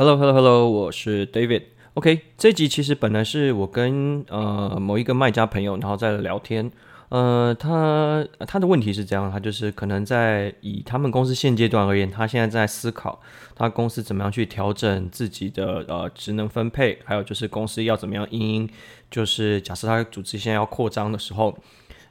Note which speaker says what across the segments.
Speaker 1: Hello，Hello，Hello，我是 David。OK，这集其实本来是我跟呃某一个卖家朋友，然后在聊天。呃，他他的问题是这样，他就是可能在以他们公司现阶段而言，他现在在思考他公司怎么样去调整自己的呃职能分配，还有就是公司要怎么样因应，就是假设他组织现在要扩张的时候。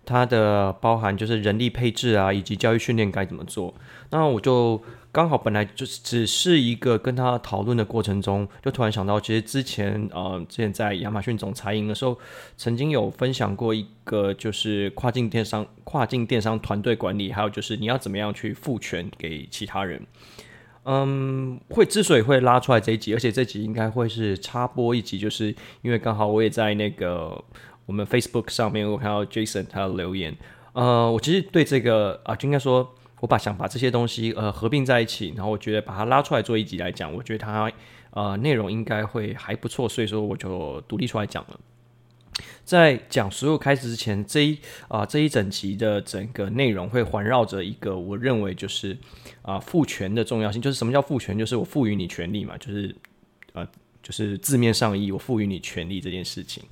Speaker 1: 它的包含就是人力配置啊，以及教育训练该怎么做。那我就刚好本来就是只是一个跟他讨论的过程中，就突然想到，其实之前呃，之前在亚马逊总裁营的时候，曾经有分享过一个就是跨境电商、跨境电商团队管理，还有就是你要怎么样去赋权给其他人。嗯，会之所以会拉出来这一集，而且这集应该会是插播一集，就是因为刚好我也在那个。我们 Facebook 上面我看到 Jason 他的留言，呃，我其实对这个啊，就应该说，我把想把这些东西呃合并在一起，然后我觉得把它拉出来做一集来讲，我觉得它呃内容应该会还不错，所以说我就独立出来讲了。在讲所有开始之前，这一啊、这一整集的整个内容会环绕着一个我认为就是啊赋权的重要性，就是什么叫赋权？就是我赋予你权利嘛，就是呃。就是字面上意，我赋予你权利这件事情。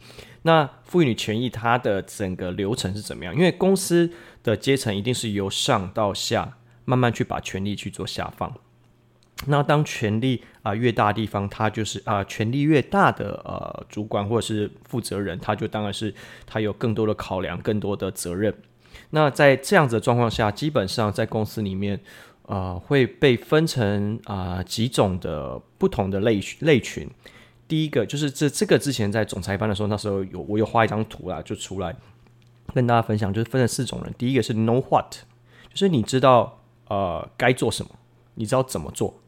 Speaker 1: 那赋予你权益，它的整个流程是怎么样？因为公司的阶层一定是由上到下慢慢去把权力去做下放。那当权力啊、越大地方，他就是啊、权力越大的呃主管或者是负责人，他就当然是他有更多的考量，更多的责任。那在这样子的状况下，基本上在公司里面。呃，会被分成啊、几种的不同的类类群。第一个就是这这个之前在总裁班的时候，那时候有我有画一张图啦，就出来跟大家分享，就是分成四种人。第一个是 know what，就是你知道呃该做什么，你知道怎么做。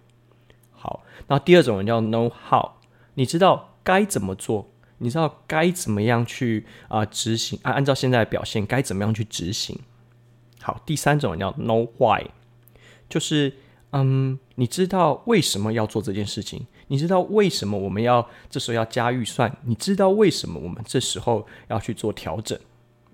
Speaker 1: 好，那第二种人叫 know how，你知道该怎么做，你知道该怎么样去啊、执行，按按照现在的表现该怎么样去执行。好，第三种人叫 know why。就是，嗯，你知道为什么要做这件事情？你知道为什么我们要这时候要加预算？你知道为什么我们这时候要去做调整？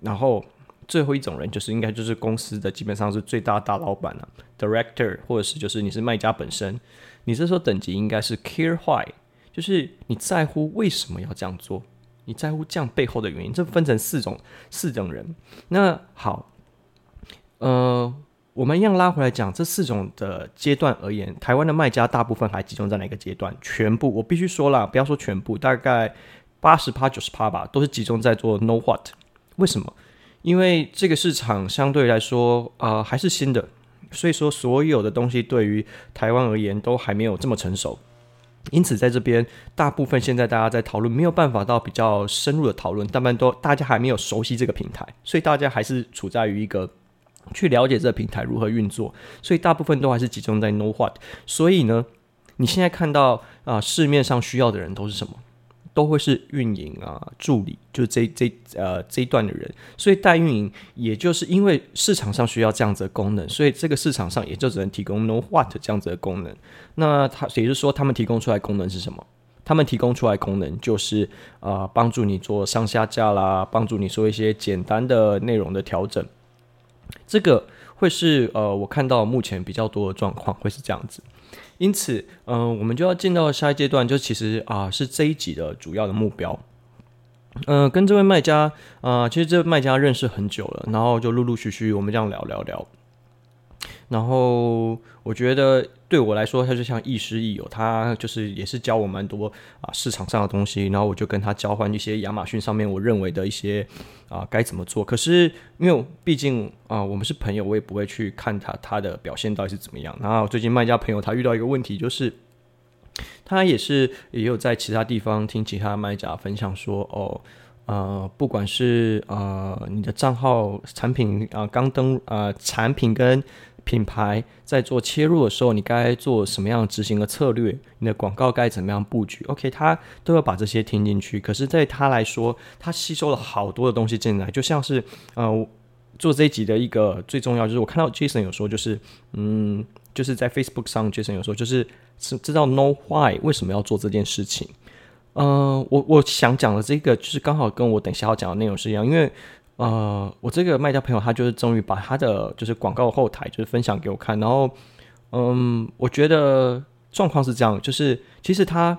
Speaker 1: 然后最后一种人就是应该就是公司的基本上是最大大老板了，director，或者是就是你是卖家本身，你这时候等级应该是 care why，就是你在乎为什么要这样做？你在乎这样背后的原因？这分成四种四种人。那好，呃。我们一样拉回来讲这四种的阶段而言，台湾的卖家大部分还集中在哪个阶段？全部，我必须说了，不要说全部，大概八十趴、九十趴吧，都是集中在做 know what。为什么？因为这个市场相对来说，呃，还是新的，所以说所有的东西对于台湾而言都还没有这么成熟。因此，在这边大部分现在大家在讨论，没有办法到比较深入的讨论，大半都大家还没有熟悉这个平台，所以大家还是处在于一个。去了解这个平台如何运作，所以大部分都还是集中在 know what。所以呢，你现在看到啊、市面上需要的人都是什么？都会是运营啊、助理，就这这呃这一段的人。所以代运营，也就是因为市场上需要这样子的功能，所以这个市场上也就只能提供 know what 这样子的功能。那他也就是说，他们提供出来功能是什么？他们提供出来功能就是啊、帮助你做上下架啦，帮助你做一些简单的内容的调整。这个会是呃，我看到目前比较多的状况会是这样子，因此，嗯、我们就要进到下一阶段，就其实啊、是这一集的主要的目标。嗯、跟这位卖家啊、其实这位卖家认识很久了，然后就陆陆续续我们这样聊聊聊。然后我觉得对我来说，他就像亦师亦友，他就是也是教我蛮多啊市场上的东西。然后我就跟他交换一些亚马逊上面我认为的一些啊该怎么做。可是因为毕竟啊我们是朋友，我也不会去看他他的表现到底是怎么样。然后最近卖家朋友他遇到一个问题，就是他也是也有在其他地方听其他卖家分享说哦。呃，不管是呃你的账号产品啊刚登呃产品跟品牌在做切入的时候，你该做什么样执行的策略？你的广告该怎么样布局？OK，他都要把这些听进去。可是，在他来说，他吸收了好多的东西进来，就像是呃做这一集的一个最重要，就是我看到 Jason 有说，就是嗯，就是在 Facebook 上 Jason 有说，就是是知道 know why 为什么要做这件事情。嗯、呃，我我想讲的这个就是刚好跟我等下要讲的内容是一样，因为呃，我这个卖家朋友他就是终于把他的就是广告后台就是分享给我看，然后嗯，我觉得状况是这样，就是其实他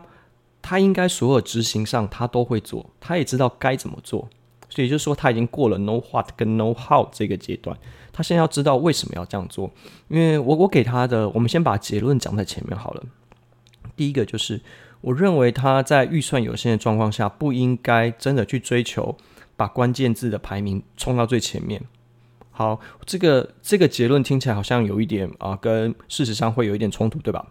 Speaker 1: 他应该所有执行上他都会做，他也知道该怎么做，所以就是说他已经过了 no what 跟 no how 这个阶段，他现在要知道为什么要这样做。因为我我给他的，我们先把结论讲在前面好了。第一个就是，我认为他在预算有限的状况下，不应该真的去追求把关键字的排名冲到最前面。好，这个这个结论听起来好像有一点啊，跟事实上会有一点冲突，对吧？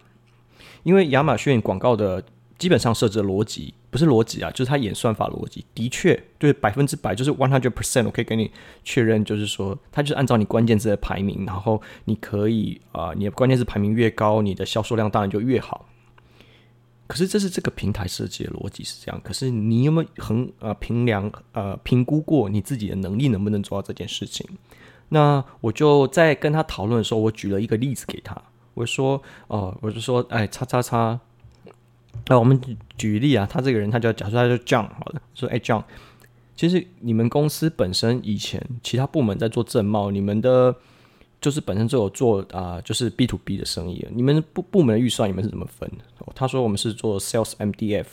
Speaker 1: 因为亚马逊广告的基本上设置的逻辑不是逻辑啊，就是它演算法逻辑，的确对百分之百就是 one hundred percent，我可以给你确认，就是说它就是按照你关键字的排名，然后你可以啊、你的关键字排名越高，你的销售量当然就越好。可是这是这个平台设计的逻辑是这样，可是你有没有衡呃评量呃评估过你自己的能力能不能做到这件事情？那我就在跟他讨论的时候，我举了一个例子给他。我说：“哦、呃，我就说，哎，叉叉叉。那、我们举例啊，他这个人，他叫，假设他叫 John，好了，说，哎，John，其实你们公司本身以前其他部门在做正贸，你们的就是本身就有做啊、就是 B to B 的生意。你们部部门的预算，你们是怎么分？他说我们是做 Sales MDF。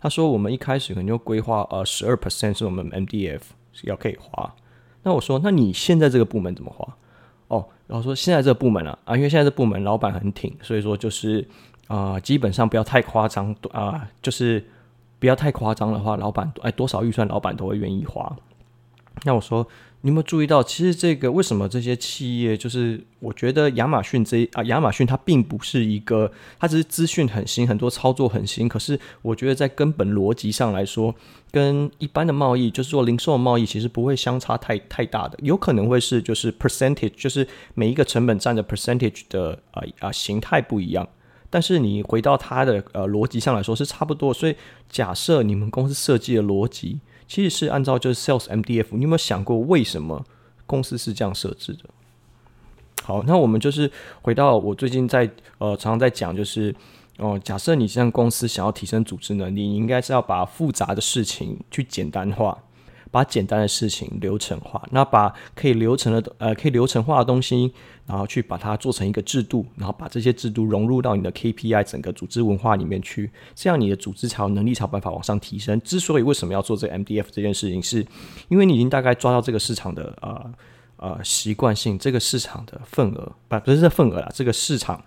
Speaker 1: 他说我们一开始可能就规划呃十二 percent 是我们 MDF 要可以花。”那我说，那你现在这个部门怎么花？哦，然后说现在这个部门啊，啊，因为现在这部门老板很挺，所以说就是啊、基本上不要太夸张啊、就是不要太夸张的话，老板哎多少预算，老板都会愿意花。那我说。你有没有注意到，其实这个为什么这些企业就是我觉得亚马逊这啊，亚马逊它并不是一个，它只是资讯很新，很多操作很新。可是我觉得在根本逻辑上来说，跟一般的贸易，就是说零售贸易，其实不会相差太太大的。有可能会是就是 percentage，就是每一个成本占的 percentage 的啊啊形态不一样。但是你回到它的呃逻辑上来说是差不多。所以假设你们公司设计的逻辑。其实是按照就是 Sales MDF，你有没有想过为什么公司是这样设置的？好，那我们就是回到我最近在呃常常在讲，就是哦、假设你现在公司想要提升组织能力，你应该是要把复杂的事情去简单化。把简单的事情流程化，那把可以流程的呃可以流程化的东西，然后去把它做成一个制度，然后把这些制度融入到你的 KPI 整个组织文化里面去，这样你的组织才有能力才有办法往上提升。之所以为什么要做这个 MDF 这件事情，是因为你已经大概抓到这个市场的呃呃习惯性，这个市场的份额，不不是这份额啦，这个市场。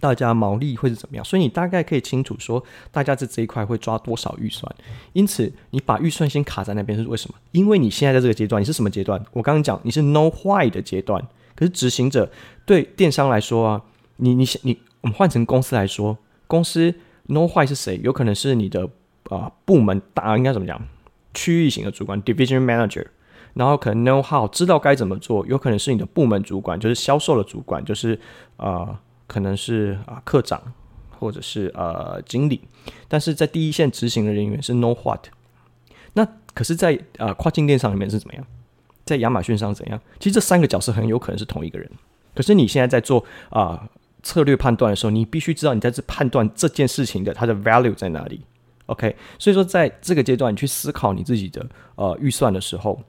Speaker 1: 大家毛利会是怎么样？所以你大概可以清楚说，大家在这一块会抓多少预算。因此，你把预算先卡在那边是为什么？因为你现在在这个阶段，你是什么阶段？我刚刚讲你是 No Why 的阶段。可是执行者对电商来说啊，你你你，我们换成公司来说，公司 know why 是谁？有可能是你的啊、部门大，应该怎么讲？区域型的主管 division manager，然后可能 know how 知道该怎么做，有可能是你的部门主管，就是销售的主管，就是啊。可能是啊课长，或者是呃经理，但是在第一线执行的人员是 no what？。那可是在，在呃跨境电商里面是怎么样？在亚马逊上怎样？其实这三个角色很有可能是同一个人。可是你现在在做啊、策略判断的时候，你必须知道你在这判断这件事情的它的 value 在哪里。OK，所以说在这个阶段，你去思考你自己的呃预算的时候，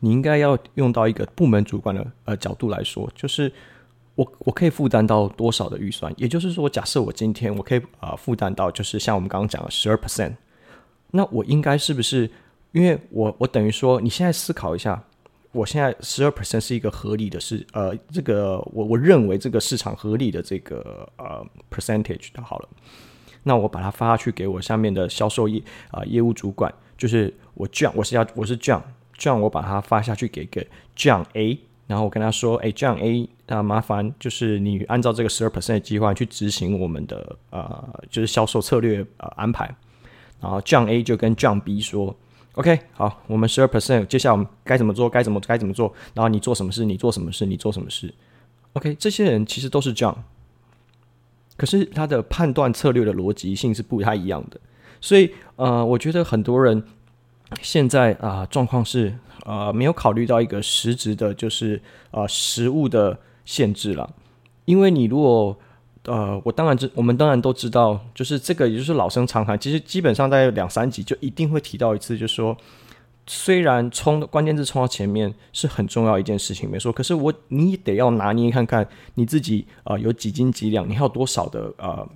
Speaker 1: 你应该要用到一个部门主管的呃角度来说，就是。我我可以负担到多少的预算？也就是说，假设我今天我可以啊、负担到，就是像我们刚刚讲的十二 percent，那我应该是不是？因为我我等于说，你现在思考一下，我现在十二 percent 是一个合理的市，呃，这个我我认为这个市场合理的这个呃 percentage 的好了，那我把它发下去给我下面的销售业啊、业务主管，就是我这样，我是要我是这样这样，我把它发下去给给这样 A。然后我跟他说：“哎，这样 A 啊，麻烦就是你按照这个十二 percent 的计划去执行我们的呃，就是销售策略呃安排。然后这样 A 就跟这样 B 说：OK，好，我们十二 percent，接下来我们该怎么做？该怎么该怎么做？然后你做什么事？你做什么事？你做什么事？OK，这些人其实都是这样，可是他的判断策略的逻辑性是不太一样的。所以呃，我觉得很多人现在啊、状况是。”呃，没有考虑到一个实质的，就是呃，实物的限制了。因为你如果呃，我当然知，我们当然都知道，就是这个，也就是老生常谈。其实基本上在两三集就一定会提到一次，就是说虽然冲关键字冲到前面是很重要一件事情，没错。可是我你得要拿捏看看你自己啊、有几斤几两，你还有多少的呃、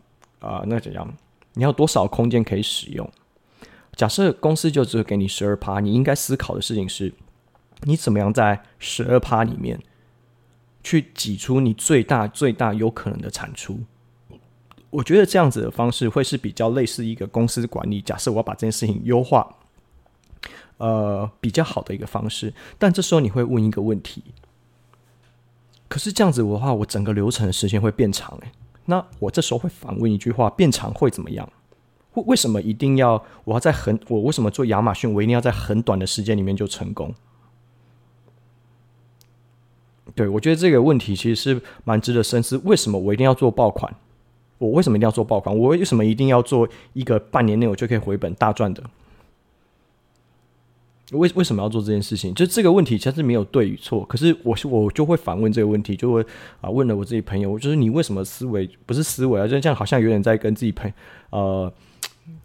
Speaker 1: 呃，那怎样？你要多少空间可以使用？假设公司就只会给你十二趴，你应该思考的事情是，你怎么样在十二趴里面去挤出你最大最大有可能的产出？我觉得这样子的方式会是比较类似一个公司管理。假设我要把这件事情优化。呃，比较好的一个方式，但这时候你会问一个问题，可是这样子的话，我整个流程的时间会变长诶，那我这时候会反问一句话：变长会怎么样？为为什么一定要我要在很我为什么做亚马逊，我一定要在很短的时间里面就成功？对，我觉得这个问题其实是蛮值得深思。为什么我一定要做爆款？我为什么一定要做爆款？我为什么一定要做一个半年内我就可以回本大赚的？为为什么要做这件事情？就这个问题其实没有对与错，可是我我就会反问这个问题，就会啊问了我自己朋友，就是你为什么思维不是思维啊？就这样好像有点在跟自己朋呃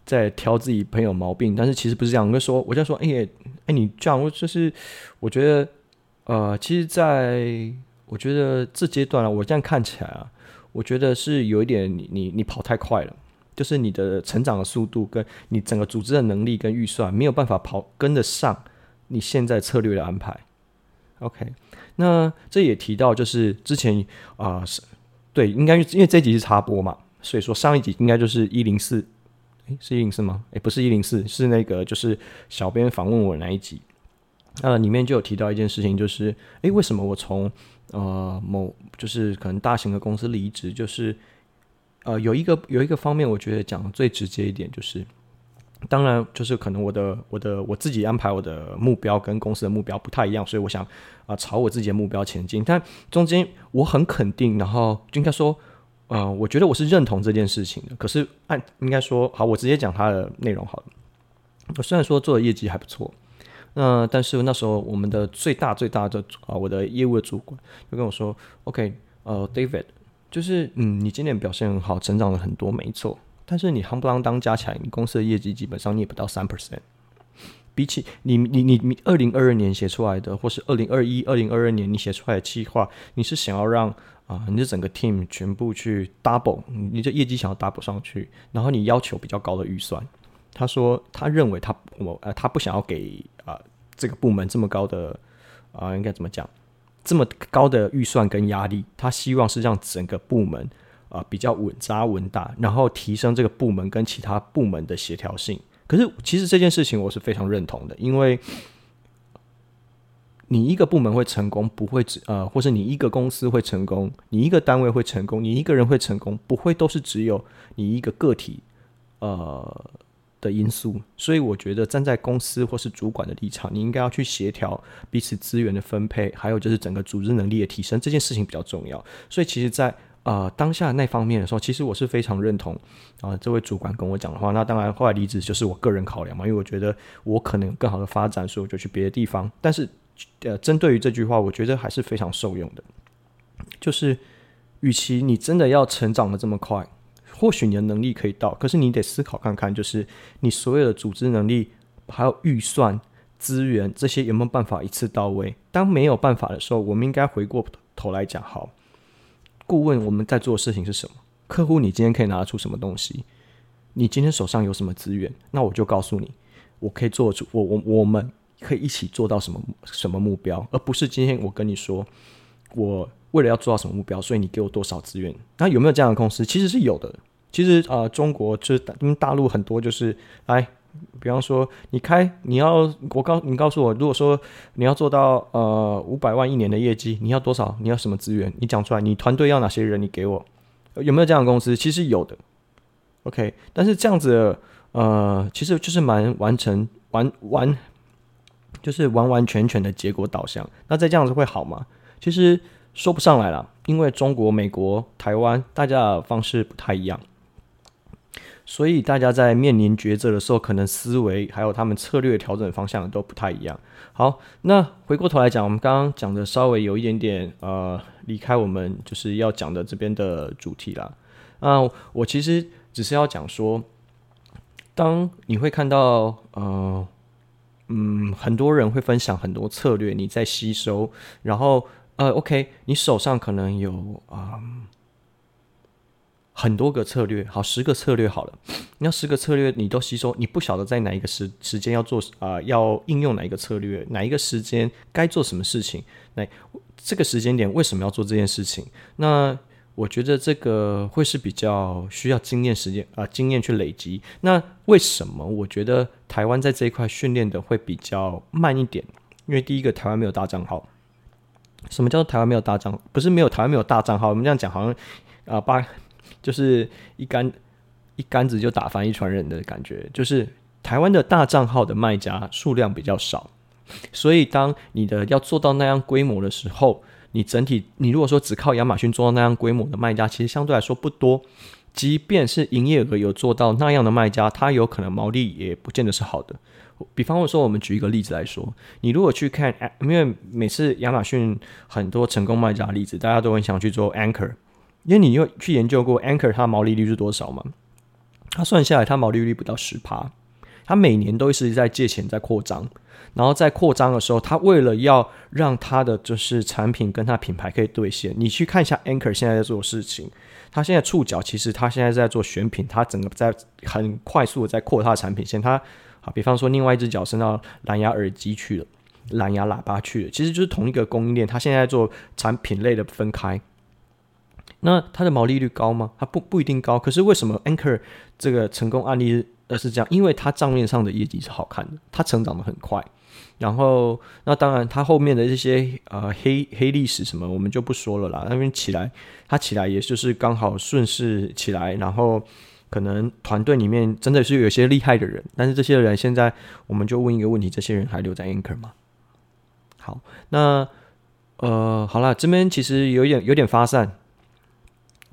Speaker 1: 在挑自己朋友毛病，但是其实不是这样。我就说我就说，哎、欸、哎、你这样，我就是我觉得呃，其实在我觉得这阶段啊，我这样看起来啊，我觉得是有一点你你你跑太快了。就是你的成长的速度，跟你整个组织的能力跟预算没有办法跑跟得上你现在策略的安排。OK，那这也提到就是之前啊、是，对，应该因为这集是插播嘛，所以说上一集应该就是一零四，诶，是一零四吗？诶，不是一零四，是那个就是小编访问我那一集，呃，里面就有提到一件事情，就是诶，为什么我从呃某就是可能大型的公司离职，就是。呃，有一个有一个方面，我觉得讲的最直接一点就是，当然就是可能我的我的我自己安排我的目标跟公司的目标不太一样，所以我想啊、朝我自己的目标前进。但中间我很肯定，然后就应该说，呃，我觉得我是认同这件事情的。可是按应该说，好，我直接讲它的内容好了。我虽然说做的业绩还不错，那、但是那时候我们的最大最大的啊、我的业务的主管就跟我说：“OK，呃，David。”就是嗯，你今年表现很好，成长了很多，没错。但是你夯不啷当加起来，你公司的业绩基本上你也不到三 percent。比起你你你你二零二二年写出来的，或是二零二一、二零二二年你写出来的计划，你是想要让啊，你的整个 team 全部去 double，你的业绩想要 double 上去，然后你要求比较高的预算。他说他认为他我呃他不想要给啊这个部门这么高的啊应该怎么讲？这么高的预算跟压力，他希望是让整个部门啊、比较稳扎稳打，然后提升这个部门跟其他部门的协调性。可是其实这件事情我是非常认同的，因为你一个部门会成功，不会只呃，或是你一个公司会成功，你一个单位会成功，你一个人会成功，不会都是只有你一个个体呃。的因素，所以我觉得站在公司或是主管的立场，你应该要去协调彼此资源的分配，还有就是整个组织能力的提升，这件事情比较重要。所以其实在，呃当下那方面的时候，其实我是非常认同啊、这位主管跟我讲的话。那当然后来离职就是我个人考量嘛，因为我觉得我可能更好的发展，所以我就去别的地方。但是呃针对于这句话，我觉得还是非常受用的。就是，与其你真的要成长的这么快。或许你的能力可以到，可是你得思考看看，就是你所有的组织能力，还有预算、资源这些有没有办法一次到位？当没有办法的时候，我们应该回过头来讲，好，顾问我们在做的事情是什么？客户你今天可以拿出什么东西？你今天手上有什么资源？那我就告诉你，我可以做主我我我们可以一起做到什么什么目标，而不是今天我跟你说我。为了要做到什么目标，所以你给我多少资源？那有没有这样的公司？其实是有的。其实啊、呃，中国就是因为大陆很多就是，来，比方说你开你要我告你告诉我，如果说你要做到呃五百万一年的业绩，你要多少？你要什么资源？你讲出来，你团队要哪些人？你给我有没有这样的公司？其实有的。OK，但是这样子呃，其实就是蛮完成完完，就是完完全全的结果导向。那再这样子会好吗？其实。说不上来了，因为中国、美国、台湾，大家的方式不太一样，所以大家在面临抉择的时候，可能思维还有他们策略调整方向都不太一样。好，那回过头来讲，我们刚刚讲的稍微有一点点呃，离开我们就是要讲的这边的主题啦。啊、我其实只是要讲说，当你会看到呃。嗯，很多人会分享很多策略，你在吸收，然后呃，OK，你手上可能有啊。嗯很多个策略，好，十个策略好了。那十个策略你都吸收，你不晓得在哪一个时时间要做啊、要应用哪一个策略，哪一个时间该做什么事情？那这个时间点为什么要做这件事情？那我觉得这个会是比较需要经验时间啊、呃，经验去累积。那为什么我觉得台湾在这一块训练的会比较慢一点？因为第一个，台湾没有大账号。什么叫做台湾没有大账？不是没有台湾没有大账号，我们这样讲好像啊、呃，把。就是一竿一竿子就打翻一船人的感觉，就是台湾的大账号的卖家数量比较少，所以当你的要做到那样规模的时候，你整体你如果说只靠亚马逊做到那样规模的卖家，其实相对来说不多。即便是营业额有做到那样的卖家，他有可能毛利也不见得是好的。比方说，我们举一个例子来说，你如果去看，因为每次亚马逊很多成功卖家的例子，大家都很想去做 Anchor。因为你有去研究过 Anchor 它毛利率是多少吗？它算下来，它毛利率不到十趴。它每年都是在借钱在扩张，然后在扩张的时候，他为了要让他的就是产品跟他品牌可以兑现，你去看一下 Anchor 现在在做的事情。他现在触角其实他现在在做选品，他整个在很快速的在扩他的产品线。他好，比方说另外一只脚伸到蓝牙耳机去了，蓝牙喇叭去了，其实就是同一个供应链。它现在做产品类的分开。那它的毛利率高吗？它不不一定高。可是为什么 Anchor 这个成功案例呃是这样？因为它账面上的业绩是好看的，它成长的很快。然后那当然他后面的这些呃黑黑历史什么我们就不说了啦。那边起来，他起来也就是刚好顺势起来，然后可能团队里面真的是有些厉害的人，但是这些人现在我们就问一个问题：这些人还留在 Anchor 吗？好，那呃好了，这边其实有点有点发散。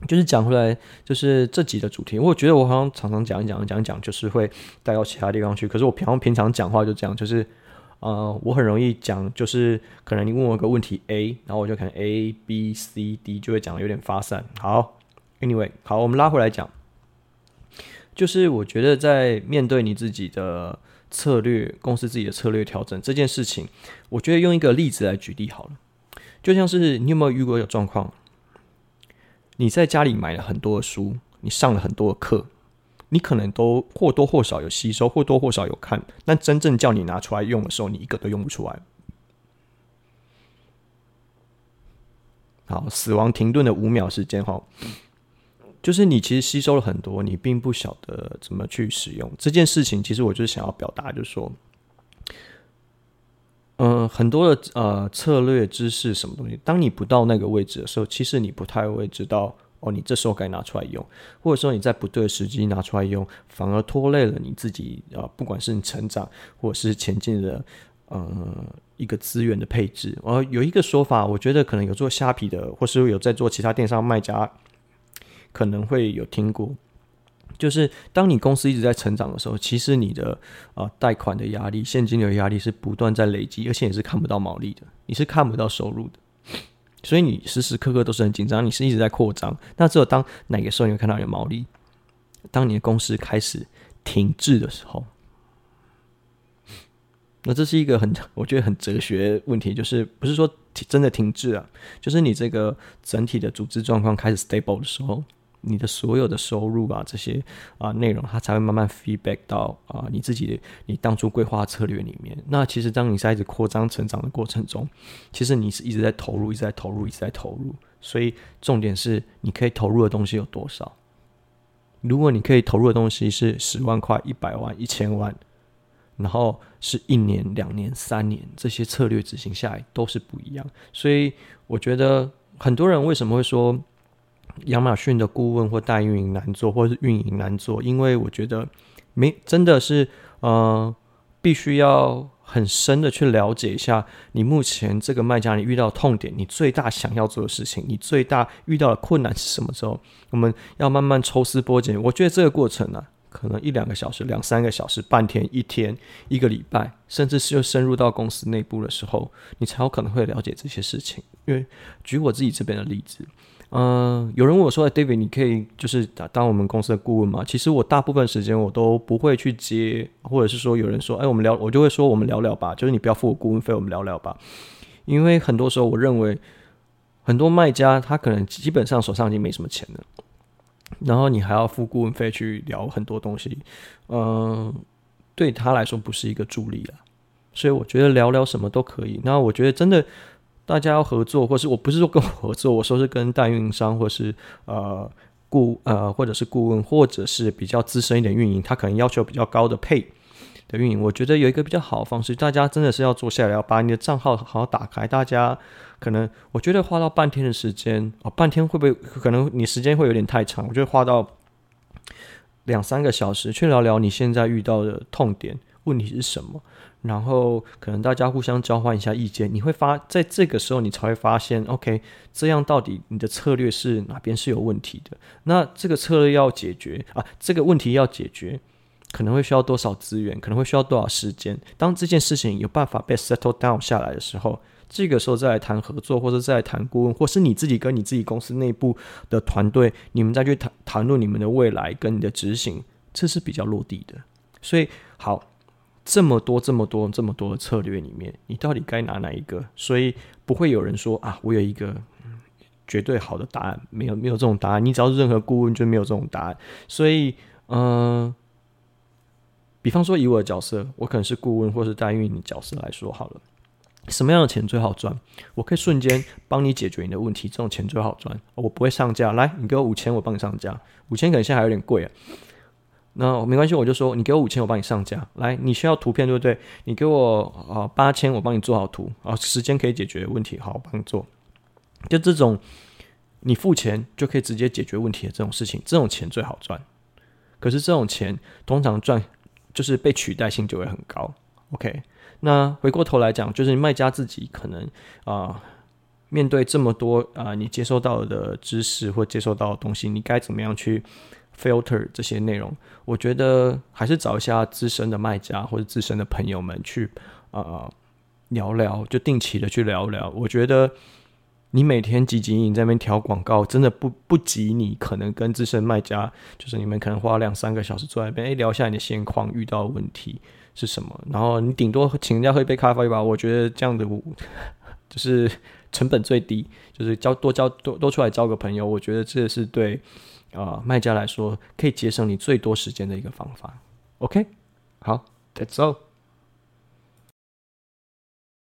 Speaker 1: 就是讲回来，就是这集的主题。我觉得我好像常常讲讲讲讲，就是会带到其他地方去。可是我平常平常讲话就这样，就是呃，我很容易讲，就是可能你问我一个问题 A，然后我就可能 A B C D 就会讲的有点发散。好，Anyway，好，我们拉回来讲，就是我觉得在面对你自己的策略，公司自己的策略调整这件事情，我觉得用一个例子来举例好了，就像是你有没有遇过一个状况？你在家里买了很多的书，你上了很多的课，你可能都或多或少有吸收，或多或少有看，但真正叫你拿出来用的时候，你一个都用不出来。好，死亡停顿的五秒时间哈，就是你其实吸收了很多，你并不晓得怎么去使用这件事情。其实我就是想要表达，就是说。嗯、很多的呃策略知识什么东西，当你不到那个位置的时候，其实你不太会知道哦，你这时候该拿出来用，或者说你在不对的时机拿出来用，反而拖累了你自己啊、呃，不管是你成长或者是前进的呃一个资源的配置。呃，有一个说法，我觉得可能有做虾皮的，或是有在做其他电商卖家，可能会有听过。就是当你公司一直在成长的时候，其实你的啊贷款的压力、现金流压力是不断在累积，而且也是看不到毛利的，你是看不到收入的，所以你时时刻刻都是很紧张，你是一直在扩张。那只有当哪个时候你会看到有毛利？当你的公司开始停滞的时候，那这是一个很我觉得很哲学问题，就是不是说真的停滞啊，就是你这个整体的组织状况开始 stable 的时候。你的所有的收入啊，这些啊内容，它才会慢慢 feedback 到啊你自己你当初规划策略里面。那其实当你在一直扩张成长的过程中，其实你是一直在投入，一直在投入，一直在投入。所以重点是你可以投入的东西有多少。如果你可以投入的东西是十万块、一百万、一千万，然后是一年、两年、三年，这些策略执行下来都是不一样。所以我觉得很多人为什么会说？亚马逊的顾问或代运营难做，或是运营难做，因为我觉得没真的是呃，必须要很深的去了解一下你目前这个卖家你遇到的痛点，你最大想要做的事情，你最大遇到的困难是什么时候？我们要慢慢抽丝剥茧。我觉得这个过程呢、可能一两个小时、两三个小时、半天、一天、一个礼拜，甚至是又深入到公司内部的时候，你才有可能会了解这些事情。因为举我自己这边的例子。嗯，有人问我说：“David，你可以就是当我们公司的顾问吗？”其实我大部分时间我都不会去接，或者是说有人说：“哎，我们聊，我就会说我们聊聊吧。”就是你不要付我顾问费，我们聊聊吧。因为很多时候我认为，很多卖家他可能基本上手上已经没什么钱了，然后你还要付顾问费去聊很多东西，嗯，对他来说不是一个助力了。所以我觉得聊聊什么都可以。那我觉得真的。大家要合作，或是我不是说跟我合作，我说是跟代运营商，或是呃顾呃或者是顾问，或者是比较资深一点运营，他可能要求比较高的配的运营。我觉得有一个比较好的方式，大家真的是要坐下来，要把你的账号好好打开。大家可能我觉得花到半天的时间哦，半天会不会可能你时间会有点太长？我觉得花到两三个小时去聊聊你现在遇到的痛点，问题是什么？然后可能大家互相交换一下意见，你会发在这个时候你才会发现，OK，这样到底你的策略是哪边是有问题的？那这个策略要解决啊，这个问题要解决，可能会需要多少资源，可能会需要多少时间？当这件事情有办法被 settle down 下来的时候，这个时候再来谈合作，或者再来谈顾问，或是你自己跟你自己公司内部的团队，你们再去谈谈论你们的未来跟你的执行，这是比较落地的。所以好。这么多、这么多、这么多的策略里面，你到底该拿哪一个？所以不会有人说啊，我有一个绝对好的答案，没有，没有这种答案。你只要是任何顾问，就没有这种答案。所以，嗯、比方说以我的角色，我可能是顾问或是代运营角色来说好了，什么样的钱最好赚？我可以瞬间帮你解决你的问题，这种钱最好赚。我不会上架，来，你给我五千，我帮你上架。五千可能现在还有点贵啊。那没关系，我就说你给我五千，我帮你上架。来，你需要图片对不对？你给我啊八千，我帮你做好图啊，时间可以解决问题，好，我帮你做。就这种，你付钱就可以直接解决问题的这种事情，这种钱最好赚。可是这种钱通常赚就是被取代性就会很高。OK，那回过头来讲，就是卖家自己可能啊、面对这么多啊、你接收到的知识或接收到的东西，你该怎么样去？filter 这些内容，我觉得还是找一下资深的卖家或者资深的朋友们去呃聊聊，就定期的去聊聊。我觉得你每天汲汲营在那边调广告，真的不不及你可能跟资深卖家，就是你们可能花两三个小时坐在那边，哎，聊一下你的现况，遇到问题是什么，然后你顶多请人家喝一杯咖啡吧。我觉得这样的 就是成本最低，就是交多交多多出来交个朋友，我觉得这是对。啊，卖家来说，可以节省你最多时间的一个方法。OK，好，That's all。